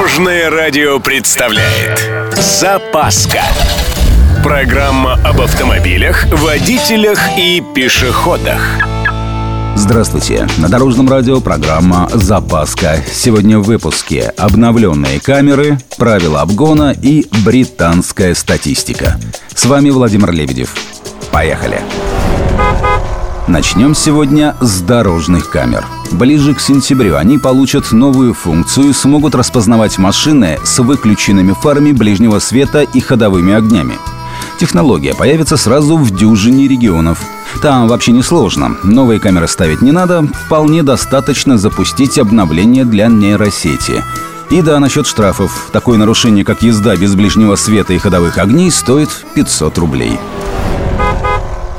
Дорожное радио представляет Запаска Программа об автомобилях, водителях и пешеходах Здравствуйте! На Дорожном радио программа «Запаска». Сегодня в выпуске обновленные камеры, правила обгона и британская статистика. С вами Владимир Лебедев. Поехали! Начнем сегодня с дорожных камер. Ближе к сентябрю они получат новую функцию и смогут распознавать машины с выключенными фарами ближнего света и ходовыми огнями. Технология появится сразу в дюжине регионов. Там вообще не сложно. Новые камеры ставить не надо. Вполне достаточно запустить обновление для нейросети. И да, насчет штрафов. Такое нарушение, как езда без ближнего света и ходовых огней, стоит 500 рублей.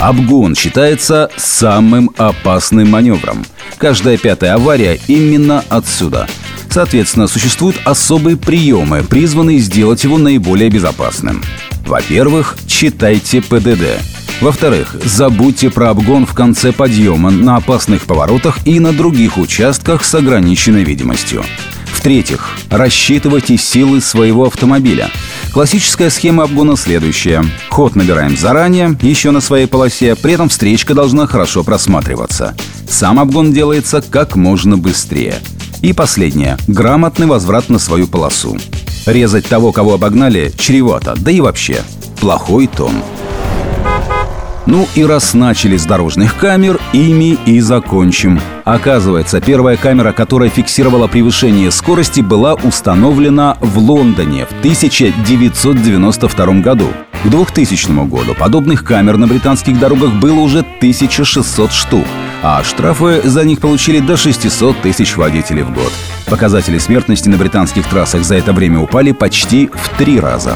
Обгон считается самым опасным маневром. Каждая пятая авария именно отсюда. Соответственно, существуют особые приемы, призванные сделать его наиболее безопасным. Во-первых, читайте ПДД. Во-вторых, забудьте про обгон в конце подъема на опасных поворотах и на других участках с ограниченной видимостью. В-третьих, рассчитывайте силы своего автомобиля. Классическая схема обгона следующая. Ход набираем заранее, еще на своей полосе, при этом встречка должна хорошо просматриваться. Сам обгон делается как можно быстрее. И последнее. Грамотный возврат на свою полосу. Резать того, кого обогнали, чревато, да и вообще. Плохой тон. Ну и раз начали с дорожных камер, ими и закончим. Оказывается, первая камера, которая фиксировала превышение скорости, была установлена в Лондоне в 1992 году. К 2000 году подобных камер на британских дорогах было уже 1600 штук, а штрафы за них получили до 600 тысяч водителей в год. Показатели смертности на британских трассах за это время упали почти в три раза.